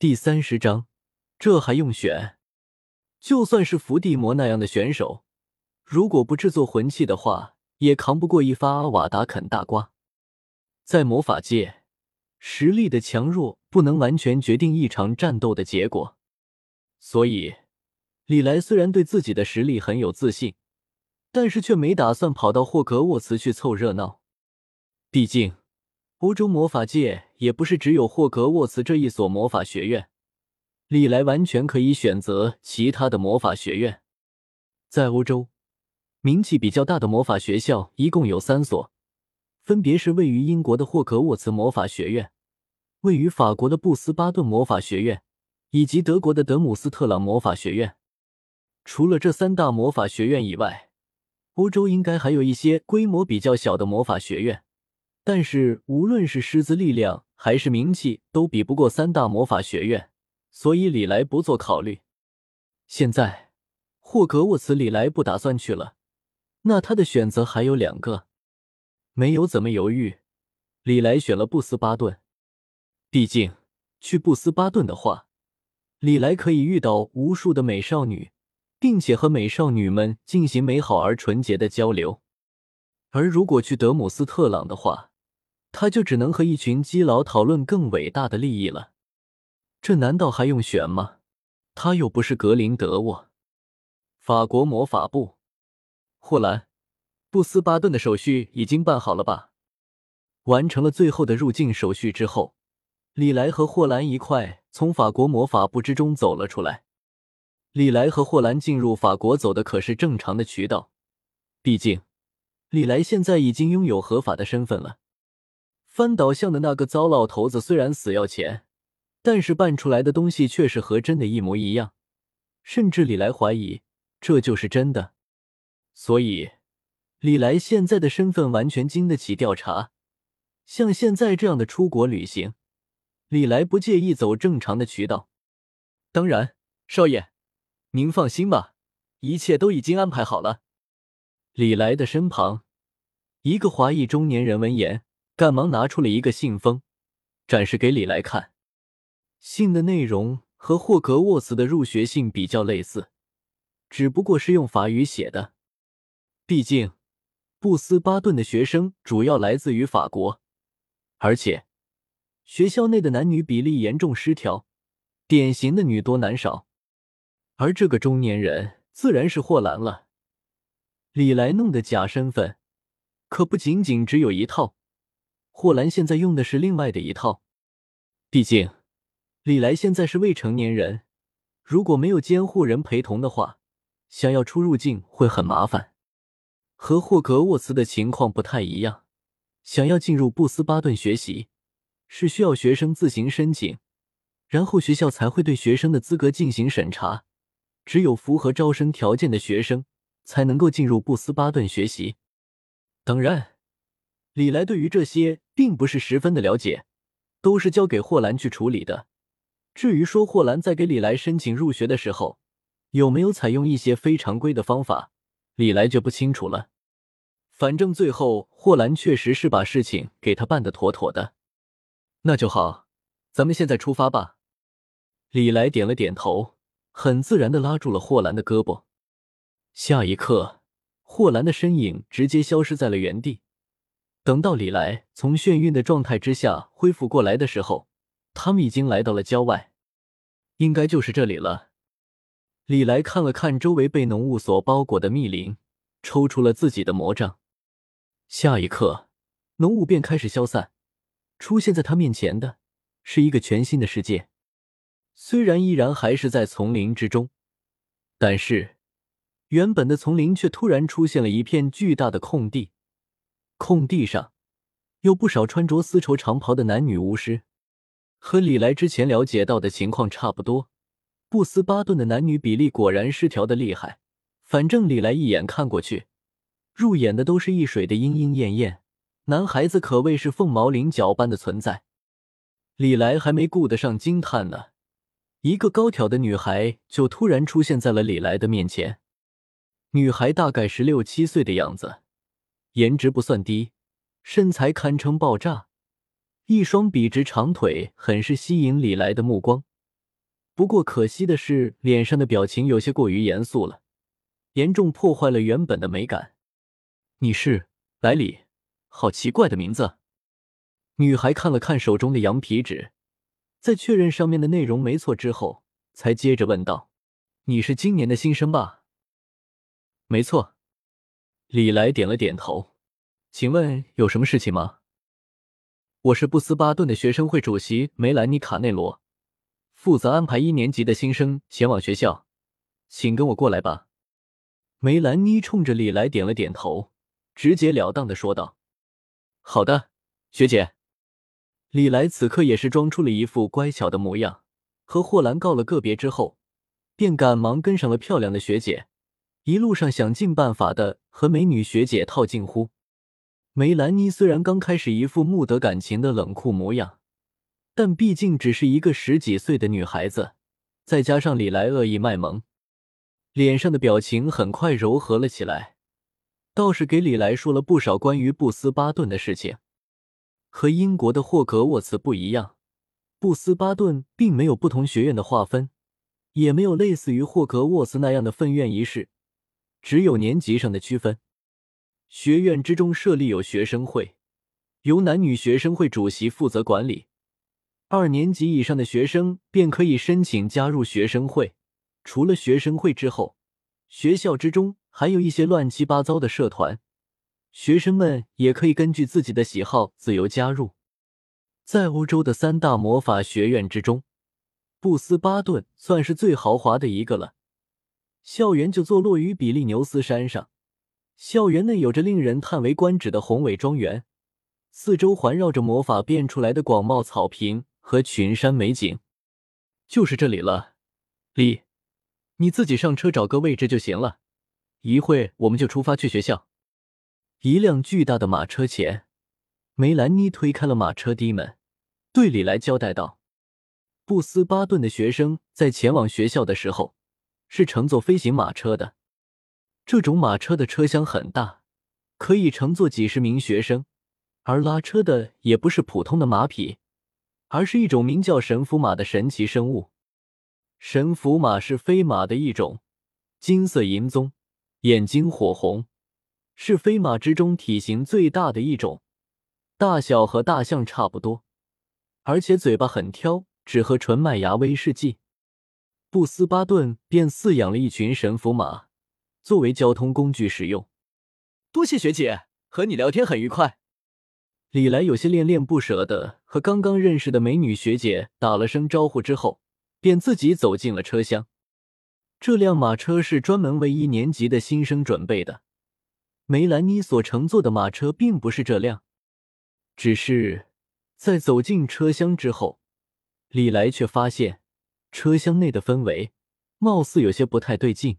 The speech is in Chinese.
第三十章，这还用选？就算是伏地魔那样的选手，如果不制作魂器的话，也扛不过一发阿瓦达啃大瓜。在魔法界，实力的强弱不能完全决定一场战斗的结果。所以，李莱虽然对自己的实力很有自信，但是却没打算跑到霍格沃茨去凑热闹。毕竟，欧洲魔法界也不是只有霍格沃茨这一所魔法学院。李莱完全可以选择其他的魔法学院。在欧洲，名气比较大的魔法学校一共有三所，分别是位于英国的霍格沃茨魔法学院、位于法国的布斯巴顿魔法学院，以及德国的德姆斯特朗魔法学院。除了这三大魔法学院以外，欧洲应该还有一些规模比较小的魔法学院，但是无论是师资力量还是名气，都比不过三大魔法学院。所以李来不做考虑。现在霍格沃茨，李来不打算去了，那他的选择还有两个。没有怎么犹豫，李来选了布斯巴顿。毕竟去布斯巴顿的话，李来可以遇到无数的美少女，并且和美少女们进行美好而纯洁的交流。而如果去德姆斯特朗的话，他就只能和一群基佬讨论更伟大的利益了。这难道还用选吗？他又不是格林德沃。法国魔法部，霍兰，布斯巴顿的手续已经办好了吧？完成了最后的入境手续之后，李莱和霍兰一块从法国魔法部之中走了出来。李莱和霍兰进入法国走的可是正常的渠道，毕竟李莱现在已经拥有合法的身份了。翻倒巷的那个糟老头子虽然死要钱。但是办出来的东西却是和真的一模一样，甚至李来怀疑这就是真的。所以，李来现在的身份完全经得起调查。像现在这样的出国旅行，李来不介意走正常的渠道。当然，少爷，您放心吧，一切都已经安排好了。李来的身旁，一个华裔中年人闻言，赶忙拿出了一个信封，展示给李来看。信的内容和霍格沃茨的入学信比较类似，只不过是用法语写的。毕竟，布斯巴顿的学生主要来自于法国，而且学校内的男女比例严重失调，典型的女多男少。而这个中年人自然是霍兰了。李来弄的假身份可不仅仅只有一套，霍兰现在用的是另外的一套，毕竟。李来现在是未成年人，如果没有监护人陪同的话，想要出入境会很麻烦。和霍格沃茨的情况不太一样，想要进入布斯巴顿学习，是需要学生自行申请，然后学校才会对学生的资格进行审查，只有符合招生条件的学生才能够进入布斯巴顿学习。当然，李来对于这些并不是十分的了解，都是交给霍兰去处理的。至于说霍兰在给李来申请入学的时候，有没有采用一些非常规的方法，李来就不清楚了。反正最后霍兰确实是把事情给他办得妥妥的，那就好，咱们现在出发吧。李来点了点头，很自然的拉住了霍兰的胳膊。下一刻，霍兰的身影直接消失在了原地。等到李来从眩晕的状态之下恢复过来的时候。他们已经来到了郊外，应该就是这里了。李来看了看周围被浓雾所包裹的密林，抽出了自己的魔杖。下一刻，浓雾便开始消散，出现在他面前的是一个全新的世界。虽然依然还是在丛林之中，但是原本的丛林却突然出现了一片巨大的空地，空地上有不少穿着丝绸长袍的男女巫师。和李来之前了解到的情况差不多，布斯巴顿的男女比例果然失调的厉害。反正李来一眼看过去，入眼的都是一水的莺莺燕燕，男孩子可谓是凤毛麟角般的存在。李来还没顾得上惊叹呢，一个高挑的女孩就突然出现在了李来的面前。女孩大概十六七岁的样子，颜值不算低，身材堪称爆炸。一双笔直长腿很是吸引李来的目光，不过可惜的是，脸上的表情有些过于严肃了，严重破坏了原本的美感。你是百里，好奇怪的名字。女孩看了看手中的羊皮纸，在确认上面的内容没错之后，才接着问道：“你是今年的新生吧？”“没错。”李来点了点头。“请问有什么事情吗？”“我是布斯巴顿的学生会主席梅兰妮·卡内罗。”负责安排一年级的新生前往学校，请跟我过来吧。梅兰妮冲着李来点了点头，直截了当的说道：“好的，学姐。”李来此刻也是装出了一副乖巧的模样，和霍兰告了个别之后，便赶忙跟上了漂亮的学姐，一路上想尽办法的和美女学姐套近乎。梅兰妮虽然刚开始一副木得感情的冷酷模样。但毕竟只是一个十几岁的女孩子，再加上李莱恶意卖萌，脸上的表情很快柔和了起来，倒是给李来说了不少关于布斯巴顿的事情。和英国的霍格沃茨不一样，布斯巴顿并没有不同学院的划分，也没有类似于霍格沃茨那样的分院仪式，只有年级上的区分。学院之中设立有学生会，由男女学生会主席负责管理。二年级以上的学生便可以申请加入学生会。除了学生会之后，学校之中还有一些乱七八糟的社团，学生们也可以根据自己的喜好自由加入。在欧洲的三大魔法学院之中，布斯巴顿算是最豪华的一个了。校园就坐落于比利牛斯山上，校园内有着令人叹为观止的宏伟庄园，四周环绕着魔法变出来的广袤草坪。和群山美景，就是这里了。李，你自己上车找个位置就行了。一会我们就出发去学校。一辆巨大的马车前，梅兰妮推开了马车低门，对李来交代道：“布斯巴顿的学生在前往学校的时候，是乘坐飞行马车的。这种马车的车厢很大，可以乘坐几十名学生，而拉车的也不是普通的马匹。”而是一种名叫神符马的神奇生物。神符马是飞马的一种，金色银棕，眼睛火红，是飞马之中体型最大的一种，大小和大象差不多，而且嘴巴很挑，只喝纯麦芽威士忌。布斯巴顿便饲养了一群神符马，作为交通工具使用。多谢学姐，和你聊天很愉快。李来有些恋恋不舍的和刚刚认识的美女学姐打了声招呼之后，便自己走进了车厢。这辆马车是专门为一年级的新生准备的。梅兰妮所乘坐的马车并不是这辆，只是在走进车厢之后，李来却发现车厢内的氛围貌似有些不太对劲。